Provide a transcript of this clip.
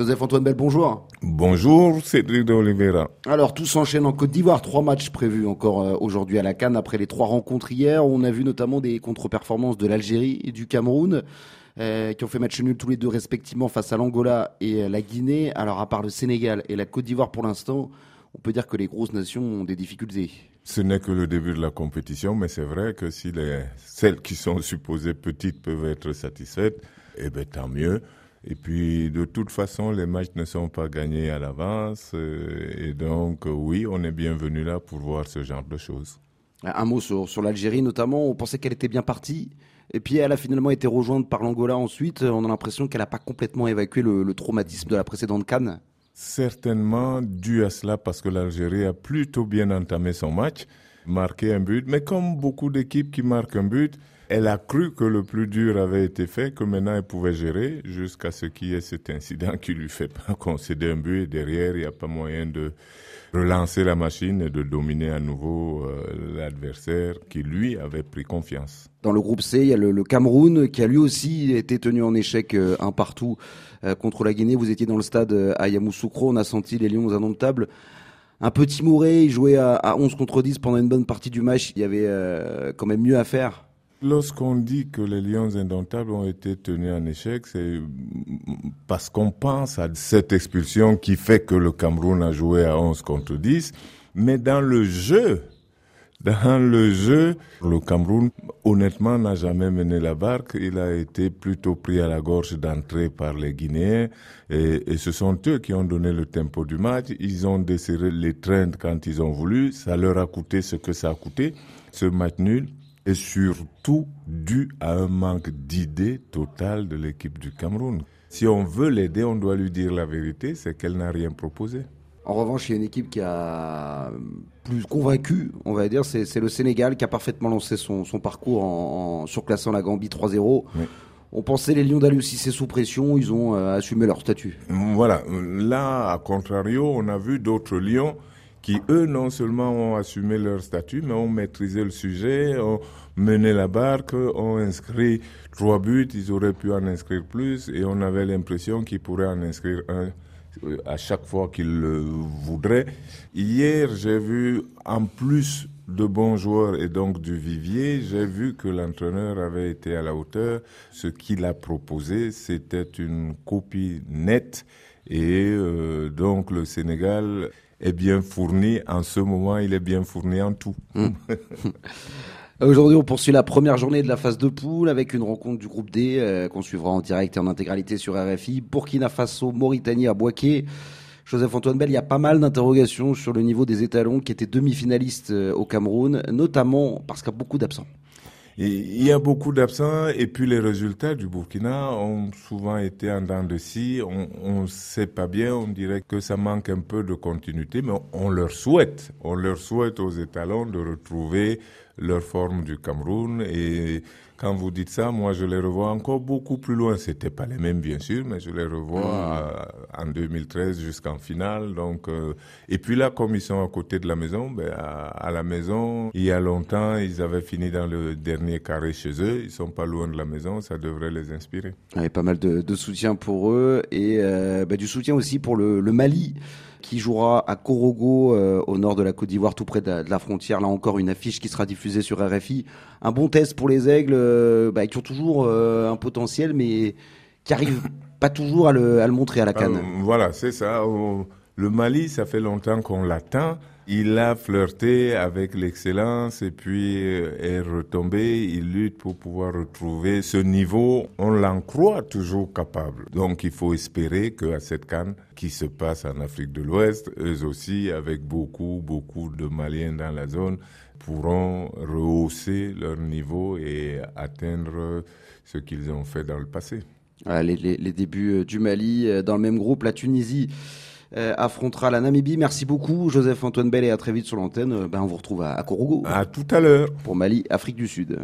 Joseph-Antoine Bell, bonjour. Bonjour, Cédric de Oliveira. Alors, tout s'enchaîne en Côte d'Ivoire. Trois matchs prévus encore euh, aujourd'hui à la Cannes après les trois rencontres hier. On a vu notamment des contre-performances de l'Algérie et du Cameroun. Euh, qui ont fait match nul tous les deux respectivement face à l'Angola et la Guinée. Alors à part le Sénégal et la Côte d'Ivoire pour l'instant, on peut dire que les grosses nations ont des difficultés. Ce n'est que le début de la compétition, mais c'est vrai que si les, celles qui sont supposées petites peuvent être satisfaites, eh bien tant mieux. Et puis, de toute façon, les matchs ne sont pas gagnés à l'avance. Euh, et donc, oui, on est bienvenu là pour voir ce genre de choses. Un mot sur, sur l'Algérie, notamment. On pensait qu'elle était bien partie. Et puis, elle a finalement été rejointe par l'Angola ensuite. On a l'impression qu'elle n'a pas complètement évacué le, le, traumatisme de la précédente Cannes. Certainement dû à cela parce que l'Algérie a plutôt bien entamé son match, marqué un but. Mais comme beaucoup d'équipes qui marquent un but, elle a cru que le plus dur avait été fait, que maintenant elle pouvait gérer, jusqu'à ce qu'il y ait cet incident qui lui fait concéder un but et derrière, il n'y a pas moyen de relancer la machine et de dominer à nouveau euh, l'adversaire qui lui avait pris confiance. Dans le groupe C, il y a le, Cameroun qui a lui aussi été tenu en échec euh, un partout euh, contre la Guinée. Vous étiez dans le stade à Yamoussoukro, on a senti les Lions indomptables un peu timoré, il jouait à, 11 contre 10 pendant une bonne partie du match, il y avait quand même mieux à faire. Lorsqu'on dit que les Lions indomptables ont été tenus en échec, c'est parce qu'on pense à cette expulsion qui fait que le Cameroun a joué à 11 contre 10. Mais dans le jeu, dans le jeu, le Cameroun, honnêtement, n'a jamais mené la barque. Il a été plutôt pris à la gorge d'entrée par les Guinéens. Et, ce sont eux qui ont donné le tempo du match. Ils ont desserré les trains quand ils ont voulu. Ça leur a coûté ce que ça a coûté. Ce match nul et surtout dû à un manque d'idées totales de l'équipe du Cameroun. Si on veut l'aider, on doit lui dire la vérité, c'est qu'elle n'a rien proposé. En revanche, il y a une équipe qui a plus convaincu, on va dire, c'est le Sénégal qui a parfaitement lancé son, parcours en, surclassant la Gambie 3-0. On pensait les Lions d'Alucis sous pression, ils ont euh, assumé leur statut. Voilà, là, à contrario, on a vu d'autres Lions qui, eux, non seulement ont assumé leur statut, mais ont maîtrisé le sujet, ont mené la barque, ont inscrit trois buts, ils auraient pu en inscrire plus, et on avait l'impression qu'ils pourraient en inscrire un à chaque fois qu'ils le voudraient. Hier, j'ai vu, en plus de bons joueurs et donc du vivier, j'ai vu que l'entraîneur avait été à la hauteur. Ce qu'il a proposé, c'était une copie nette, et euh, donc le Sénégal est bien fourni. En ce moment, il est bien fourni en tout. Hmm. Aujourd'hui, on poursuit la première journée de la phase de poule avec une rencontre du groupe D euh, qu'on suivra en direct et en intégralité sur RFI. Burkina Faso, Mauritanie à Boaké. Joseph-Antoine Bell, il y a pas mal d'interrogations sur le niveau des étalons qui étaient demi-finalistes euh, au Cameroun, notamment parce qu'il y a beaucoup d'absents. Il y a beaucoup d'absents et puis les résultats du Burkina ont souvent été en dents de scie. On ne sait pas bien, on dirait que ça manque un peu de continuité, mais on leur souhaite, on leur souhaite aux étalons de retrouver leur forme du Cameroun et quand vous dites ça, moi je les revois encore beaucoup plus loin. C'était pas les mêmes bien sûr, mais je les revois mm. en 2013 jusqu'en finale. Donc euh, et puis là, comme ils sont à côté de la maison, ben, à, la maison, il y a longtemps, ils avaient fini dans le dernier carré chez eux. Ils sont pas loin de la maison, ça devrait les inspirer. A pas mal de, de soutien pour eux et euh, ben, du soutien aussi pour le, le Mali qui jouera à Korogo, euh, au nord de la Côte d'Ivoire, tout près de la, frontière. Là encore, une affiche qui sera diffusée sur RFI. Un bon test pour les aigles, euh, bah, qui ont toujours euh, un potentiel, mais qui arrivent pas toujours à le, à le montrer à la canne. voilà, c'est ça. Le Mali, ça fait longtemps qu'on l'attend. Il a flirté avec l'excellence et puis est retombé. Il lutte pour pouvoir retrouver ce niveau. On l'en croit toujours capable. Donc il faut espérer qu'à cette canne qui se passe en Afrique de l'Ouest, eux aussi, avec beaucoup, beaucoup de Maliens dans la zone, pourront rehausser leur niveau et atteindre ce qu'ils ont fait dans le passé. les, débuts euh, du Mali euh, dans le même groupe, la Tunisie euh, affrontera la Namibie. Merci beaucoup, Joseph-Antoine Bell, et à très vite sur l'antenne. Ben, on vous retrouve à, à Korogo. À tout à l'heure. Pour Mali, Afrique du Sud.